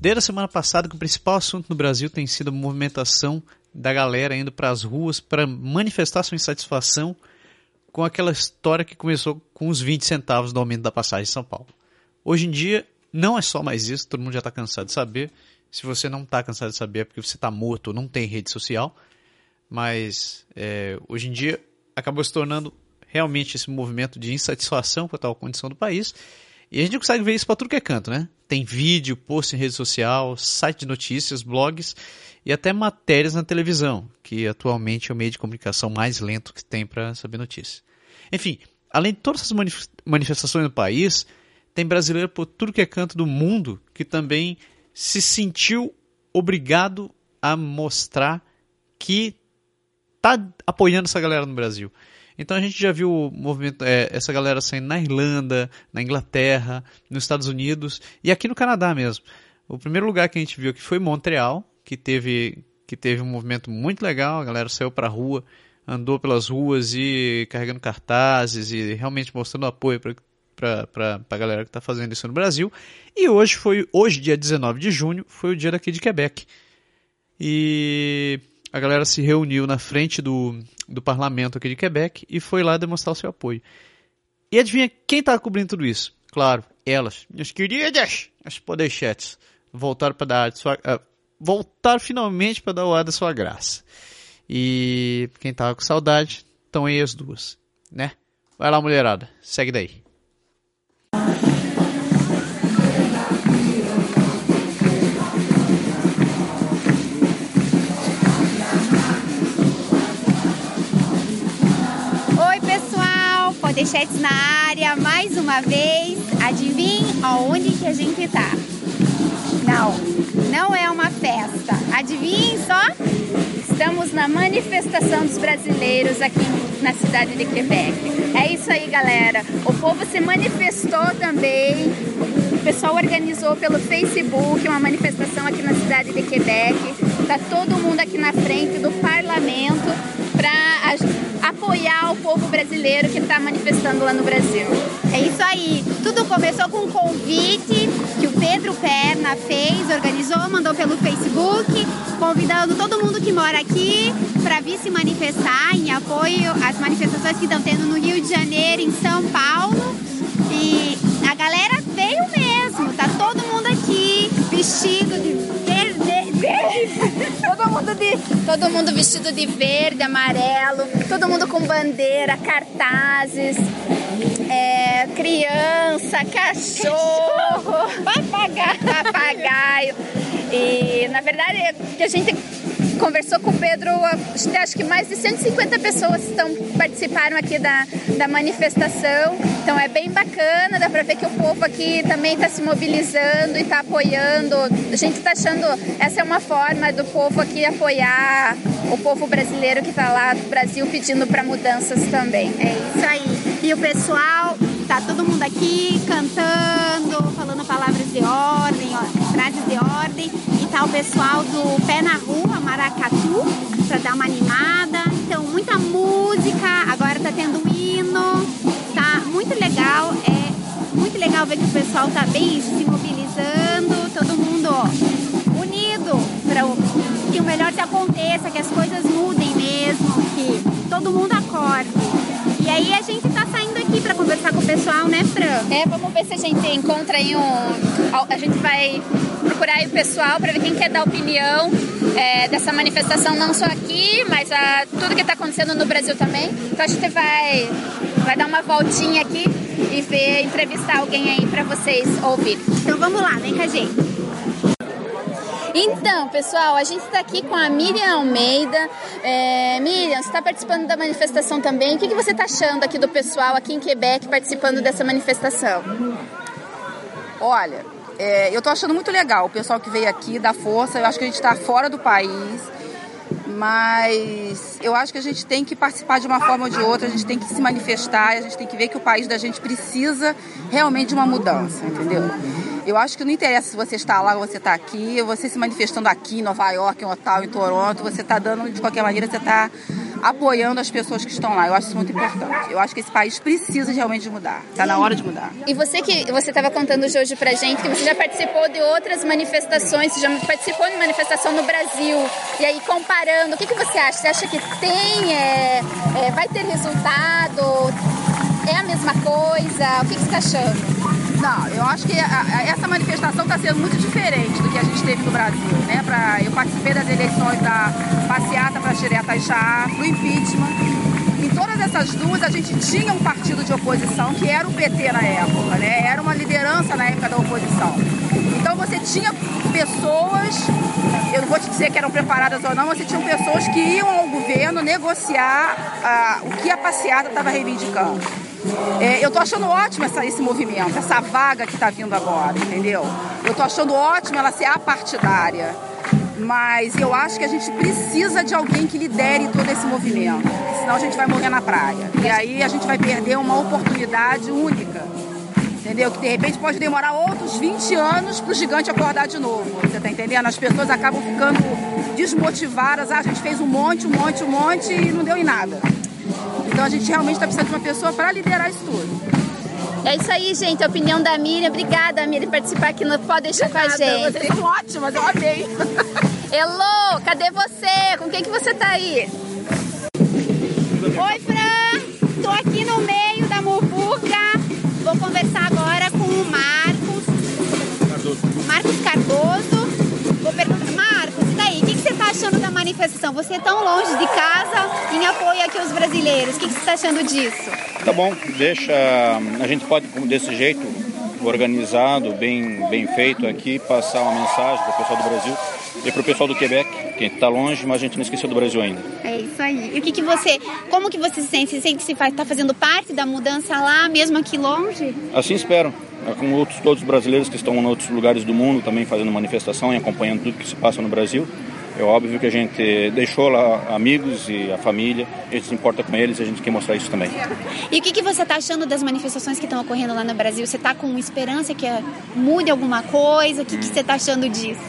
Desde a semana passada que o principal assunto no Brasil tem sido a movimentação da galera indo para as ruas para manifestar sua insatisfação com aquela história que começou com os 20 centavos do aumento da passagem em São Paulo. Hoje em dia, não é só mais isso, todo mundo já está cansado de saber. Se você não está cansado de saber é porque você está morto ou não tem rede social. Mas é, hoje em dia acabou se tornando realmente esse movimento de insatisfação com a tal condição do país. E a gente consegue ver isso para tudo que é canto, né? Tem vídeo, post em rede social, site de notícias, blogs e até matérias na televisão, que atualmente é o meio de comunicação mais lento que tem para saber notícias. Enfim, além de todas essas manifestações no país, tem brasileiro por tudo que é canto do mundo que também se sentiu obrigado a mostrar que tá apoiando essa galera no Brasil. Então a gente já viu o movimento, é, essa galera saindo na Irlanda, na Inglaterra, nos Estados Unidos e aqui no Canadá mesmo. O primeiro lugar que a gente viu aqui foi Montreal, que teve, que teve um movimento muito legal, a galera saiu para a rua, andou pelas ruas e carregando cartazes e realmente mostrando apoio para a galera que está fazendo isso no Brasil. E hoje foi, hoje dia 19 de junho, foi o dia daqui de Quebec. E a galera se reuniu na frente do, do parlamento aqui de Quebec e foi lá demonstrar o seu apoio. E adivinha quem estava cobrindo tudo isso? Claro, elas, minhas queridas, as podechetes, voltaram para dar sua, uh, voltaram finalmente para dar o ar da sua graça. E quem tava com saudade, estão aí as duas, né? Vai lá, mulherada, segue daí. Podechets na área mais uma vez. Adivinhe aonde que a gente tá? Não, não é uma festa. Adivinhem só? Estamos na manifestação dos brasileiros aqui na cidade de Quebec. É isso aí, galera. O povo se manifestou também. O pessoal organizou pelo Facebook uma manifestação aqui na cidade de Quebec. Tá todo mundo aqui na frente do parlamento para apoiar o povo brasileiro que está manifestando lá no Brasil. É isso aí. Tudo começou com um convite que o Pedro Perna fez, organizou, mandou pelo Facebook, convidando todo mundo que mora aqui para vir se manifestar em apoio às manifestações que estão tendo no Rio de Janeiro, em São Paulo. E a galera veio mesmo, mundo de todo mundo vestido de verde, amarelo, todo mundo com bandeira, cartazes, é, criança, cachorro, papagaio. papagaio. E na verdade que a gente conversou com o Pedro, acho que mais de 150 pessoas estão, participaram aqui da, da manifestação. Então é bem bacana, dá para ver que o povo aqui também está se mobilizando e está apoiando. A gente está achando essa é uma forma do povo aqui apoiar o povo brasileiro que está lá no Brasil pedindo para mudanças também. É isso aí. E o pessoal, tá todo mundo aqui cantando, falando palavras de ordem, ó, frases de ordem. E tá o pessoal do Pé na Rua, Maracatu, para dar uma animada. Então, muita música, agora tá tendo um hino. Tá muito legal, é muito legal ver que o pessoal tá bem se mobilizando, todo mundo ó, unido para que o melhor se aconteça, que as coisas mudem mesmo, que todo mundo acorde. E aí a gente tá saindo aqui para conversar com o pessoal, né, Fran? É, vamos ver se a gente encontra aí um. A gente vai procurar aí o pessoal para ver quem quer dar opinião é, dessa manifestação, não só aqui, mas a, tudo que está acontecendo no Brasil também. Então a gente vai, vai dar uma voltinha aqui e ver, entrevistar alguém aí para vocês ouvirem. Então vamos lá, vem com a gente. Então, pessoal, a gente está aqui com a Miriam Almeida. É, Miriam, você está participando da manifestação também. O que, que você está achando aqui do pessoal aqui em Quebec participando dessa manifestação? Olha, é, eu estou achando muito legal o pessoal que veio aqui, da força. Eu acho que a gente está fora do país mas eu acho que a gente tem que participar de uma forma ou de outra, a gente tem que se manifestar, a gente tem que ver que o país da gente precisa realmente de uma mudança, entendeu? Eu acho que não interessa se você está lá ou você está aqui, você se manifestando aqui em Nova York, em Ottawa, em Toronto, você está dando, de qualquer maneira, você está apoiando as pessoas que estão lá. Eu acho isso muito importante. Eu acho que esse país precisa realmente de mudar. Está na hora de mudar. E você que você estava contando hoje pra gente que você já participou de outras manifestações, você já participou de manifestação no Brasil. E aí comparando, o que, que você acha? Você acha que tem, é, é, vai ter resultado? É a mesma coisa? O que, que você está achando? Não, eu acho que a, a, essa manifestação está sendo muito diferente do que a gente teve no Brasil. Né? Pra, eu participei das eleições da passeata para Xereta Taixá, do impeachment. Em todas essas duas, a gente tinha um partido de oposição, que era o PT na época, né? era uma liderança na época da oposição. Então você tinha pessoas, eu não vou te dizer que eram preparadas ou não, você tinha pessoas que iam ao governo negociar ah, o que a passeata estava reivindicando. É, eu tô achando ótimo essa, esse movimento, essa vaga que está vindo agora, entendeu? Eu tô achando ótimo ela ser apartidária. Mas eu acho que a gente precisa de alguém que lidere todo esse movimento. Senão a gente vai morrer na praia. E aí a gente vai perder uma oportunidade única. Entendeu? Que de repente pode demorar outros 20 anos para o gigante acordar de novo. Você tá entendendo? As pessoas acabam ficando desmotivadas. Ah, a gente fez um monte, um monte, um monte e não deu em nada. Então a gente realmente está precisando de uma pessoa para liderar isso tudo. É isso aí, gente. A opinião da Miriam. Obrigada, Miriam, por participar aqui no Pode Deixar com a gente. Vocês são ótimas, eu amei. Elô, cadê você? Com quem que você tá aí? Oi, Fran. Tô aqui no meio da muvuca. Vou conversar agora manifestação? Você é tão longe de casa em apoio aqui aos brasileiros. O que, que você está achando disso? Tá bom, deixa. A gente pode, desse jeito, organizado, bem, bem feito aqui, passar uma mensagem para o pessoal do Brasil e para o pessoal do Quebec, que está longe, mas a gente não esqueceu do Brasil ainda. É isso aí. E o que, que você, como que você se sente? Você sente que você está fazendo parte da mudança lá, mesmo aqui longe? Assim espero. É com outros todos os brasileiros que estão em outros lugares do mundo também fazendo manifestação e acompanhando tudo que se passa no Brasil. É óbvio que a gente deixou lá amigos e a família, a gente se importa com eles e a gente quer mostrar isso também. E o que, que você está achando das manifestações que estão ocorrendo lá no Brasil? Você está com esperança que mude alguma coisa? O que, que você está achando disso?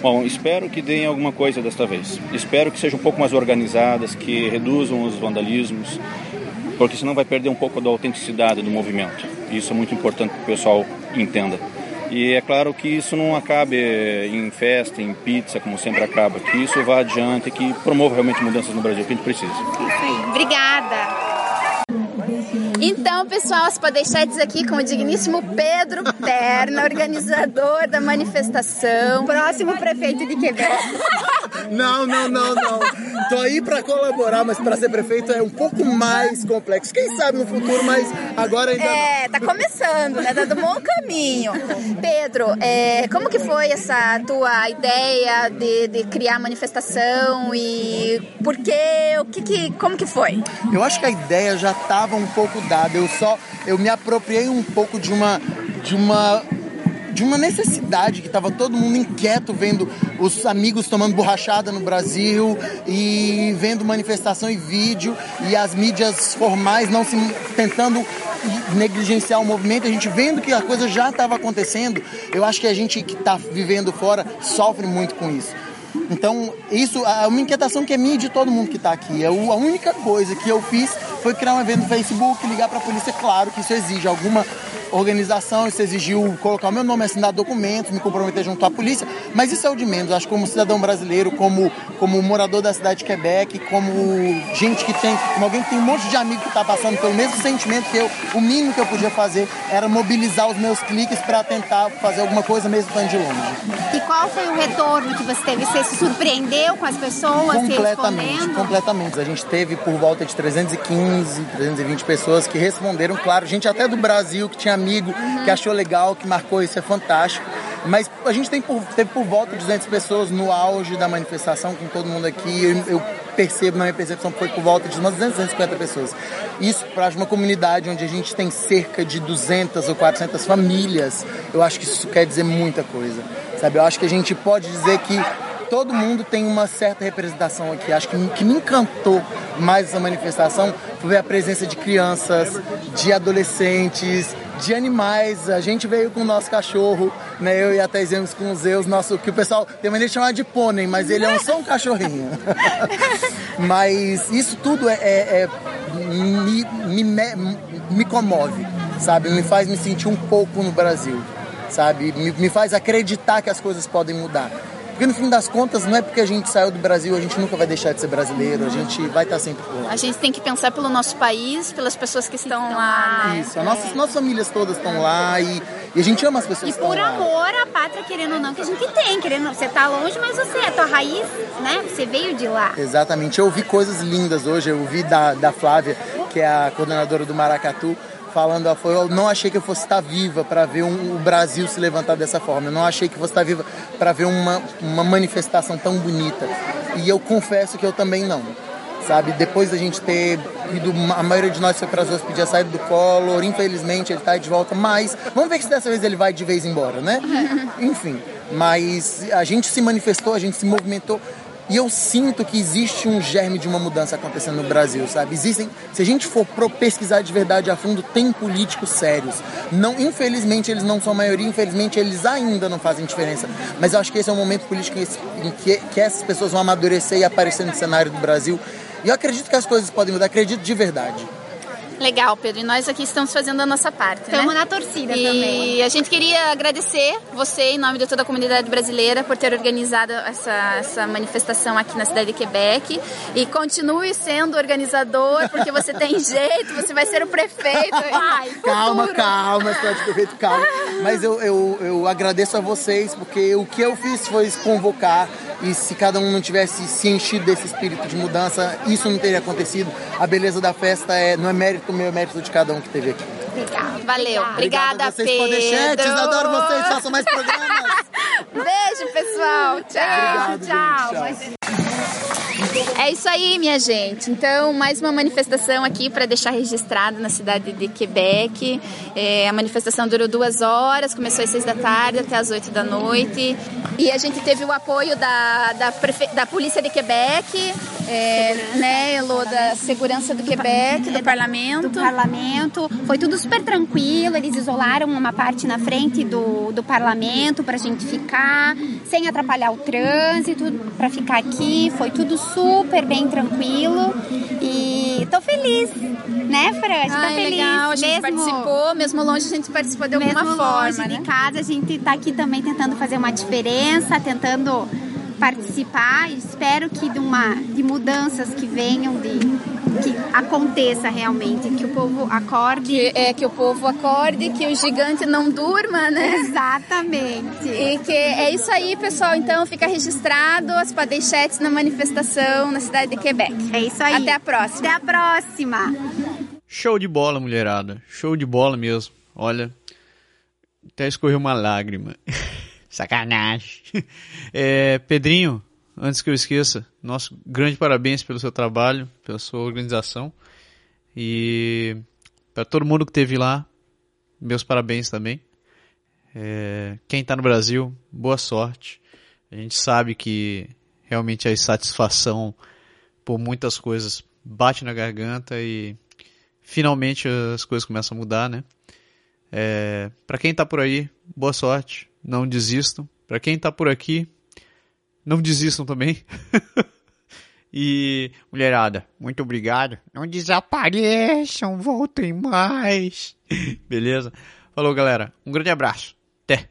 Bom, espero que deem alguma coisa desta vez. Espero que sejam um pouco mais organizadas, que reduzam os vandalismos, porque senão vai perder um pouco da autenticidade do movimento. Isso é muito importante que o pessoal entenda. E é claro que isso não acabe em festa, em pizza, como sempre acaba, que isso vá adiante, que promova realmente mudanças no Brasil, que a gente precisa. Isso aí. Obrigada. Então, pessoal, as podeixetes aqui com o digníssimo Pedro Perna, organizador da manifestação, próximo prefeito de Quebec. Não, não, não, não. Tô aí para colaborar, mas para ser prefeito é um pouco mais complexo. Quem sabe no futuro, mas agora ainda É, tá começando, né? Tá do bom caminho. Pedro, é, como que foi essa tua ideia de, de criar a manifestação e por quê? O que, que como que foi? Eu acho que a ideia já estava um pouco dada. Eu só eu me apropriei um pouco de uma de uma de uma necessidade que estava todo mundo inquieto vendo os amigos tomando borrachada no Brasil e vendo manifestação e vídeo e as mídias formais não se tentando negligenciar o movimento, a gente vendo que a coisa já estava acontecendo, eu acho que a gente que está vivendo fora sofre muito com isso. Então, isso é uma inquietação que é minha e de todo mundo que está aqui. É a única coisa que eu fiz foi criar um evento no Facebook, ligar para a polícia. Claro que isso exige alguma organização, isso exigiu colocar o meu nome, assinar documentos, me comprometer junto à polícia, mas isso é o de menos. Acho que como cidadão brasileiro, como, como morador da cidade de Quebec, como gente que tem, como alguém que tem um monte de amigo que está passando pelo mesmo sentimento que eu, o mínimo que eu podia fazer era mobilizar os meus cliques para tentar fazer alguma coisa mesmo estando de longe. E qual foi o retorno que você teve? Você se surpreendeu com as pessoas completamente, completamente. A gente teve por volta de 315, 320 pessoas que responderam, claro, gente até do Brasil que tinha amigo uhum. que achou legal, que marcou, isso é fantástico. Mas a gente tem por, teve por volta de 200 pessoas no auge da manifestação, com todo mundo aqui. Eu, eu percebo, na minha percepção, foi por volta de umas 200, 250 pessoas. Isso para uma comunidade onde a gente tem cerca de 200 ou 400 famílias, eu acho que isso quer dizer muita coisa. Sabe? Eu acho que a gente pode dizer que todo mundo tem uma certa representação aqui. Acho que que me encantou mais essa manifestação foi a presença de crianças, de adolescentes, de animais. A gente veio com o nosso cachorro, né? Eu e a Thais com os Zeus, nosso, que o pessoal tem maneira de chamar de pônei, mas ele é um, só um cachorrinho. mas isso tudo é, é, é me, me, me comove, sabe? Me faz me sentir um pouco no Brasil, sabe? Me, me faz acreditar que as coisas podem mudar. Porque no fim das contas, não é porque a gente saiu do Brasil, a gente nunca vai deixar de ser brasileiro, a gente vai estar sempre por lá. A gente tem que pensar pelo nosso país, pelas pessoas que estão, estão lá. Né? Isso, nossas, é. nossas famílias todas estão lá e, e, a gente ama as pessoas e que estão lá. E por amor à pátria, querendo ou não, que a gente tem, querendo você tá longe, mas você é tua raiz, né? Você veio de lá. Exatamente. Eu ouvi coisas lindas hoje, eu ouvi da, da Flávia, que é a coordenadora do Maracatu, falando, ela falou, eu não achei que eu fosse estar viva para ver um, o Brasil se levantar dessa forma. Eu não achei que eu fosse estar viva para ver uma, uma manifestação tão bonita. E eu confesso que eu também não. Sabe, depois da gente ter ido, a maioria de nós foi para as ruas pedir a saída do Collor, infelizmente ele está de volta, mas vamos ver se dessa vez ele vai de vez embora, né? Enfim, mas a gente se manifestou, a gente se movimentou e eu sinto que existe um germe de uma mudança acontecendo no Brasil, sabe? Existem, se a gente for pesquisar de verdade a fundo, tem políticos sérios. Não, infelizmente eles não são maioria, infelizmente eles ainda não fazem diferença. Mas eu acho que esse é um momento político em que, que essas pessoas vão amadurecer e aparecer no cenário do Brasil. E eu acredito que as coisas podem mudar, acredito de verdade. Legal, Pedro. E nós aqui estamos fazendo a nossa parte. Estamos né? na torcida e também. E a gente queria agradecer você, em nome de toda a comunidade brasileira, por ter organizado essa, essa manifestação aqui na cidade de Quebec. E continue sendo organizador, porque você tem jeito, você vai ser o prefeito. Ai, calma, calma, cidade prefeito, calma. Mas eu, eu, eu agradeço a vocês, porque o que eu fiz foi convocar e se cada um não tivesse se enchido desse espírito de mudança, isso não teria acontecido. A beleza da festa é, não é mérito meu, é mérito de cada um que esteve aqui. Legal. Valeu. Obrigada, vocês, Pedro. Podechetes. Adoro vocês. Façam mais programas. Beijo, pessoal. Tchau. Obrigado, tchau. Gente, tchau. É isso aí, minha gente. Então, mais uma manifestação aqui para deixar registrado na cidade de Quebec. É, a manifestação durou duas horas, começou às seis da tarde até às oito da noite. E a gente teve o apoio da, da, da Polícia de Quebec, é, né, Elô, da Segurança do Quebec, do Parlamento. Do Parlamento. Foi tudo super tranquilo, eles isolaram uma parte na frente do, do Parlamento para a gente ficar, sem atrapalhar o trânsito, para ficar aqui. Foi tudo super bem tranquilo e tô feliz, né, Fran? Tá Ai, feliz. legal, a gente mesmo, participou, mesmo longe a gente participou de alguma mesmo forma, longe né? de casa, a gente tá aqui também tentando fazer uma diferença, tentando participar. Espero que de uma de mudanças que venham de que aconteça realmente, que o povo acorde. Que, é, que o povo acorde, que o gigante não durma, né? Exatamente. E que é isso aí, pessoal. Então fica registrado as padeixetes na manifestação na cidade de Quebec. É isso aí. Até a próxima. Até a próxima. Show de bola, mulherada. Show de bola mesmo. Olha, até escorreu uma lágrima. Sacanagem. É, Pedrinho, antes que eu esqueça, nosso grande parabéns pelo seu trabalho, pela sua organização. E para todo mundo que esteve lá, meus parabéns também. É, quem está no Brasil, boa sorte. A gente sabe que realmente a insatisfação por muitas coisas bate na garganta e finalmente as coisas começam a mudar, né? É, para quem está por aí, boa sorte, não desistam. Para quem está por aqui, não desistam também. e, mulherada, muito obrigado. Não desapareçam, voltem mais. Beleza? Falou, galera. Um grande abraço. Até.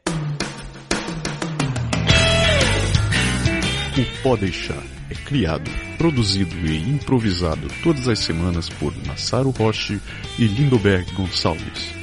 O Pode Deixar é criado, produzido e improvisado todas as semanas por Massaro Roche e Lindoberg Gonçalves.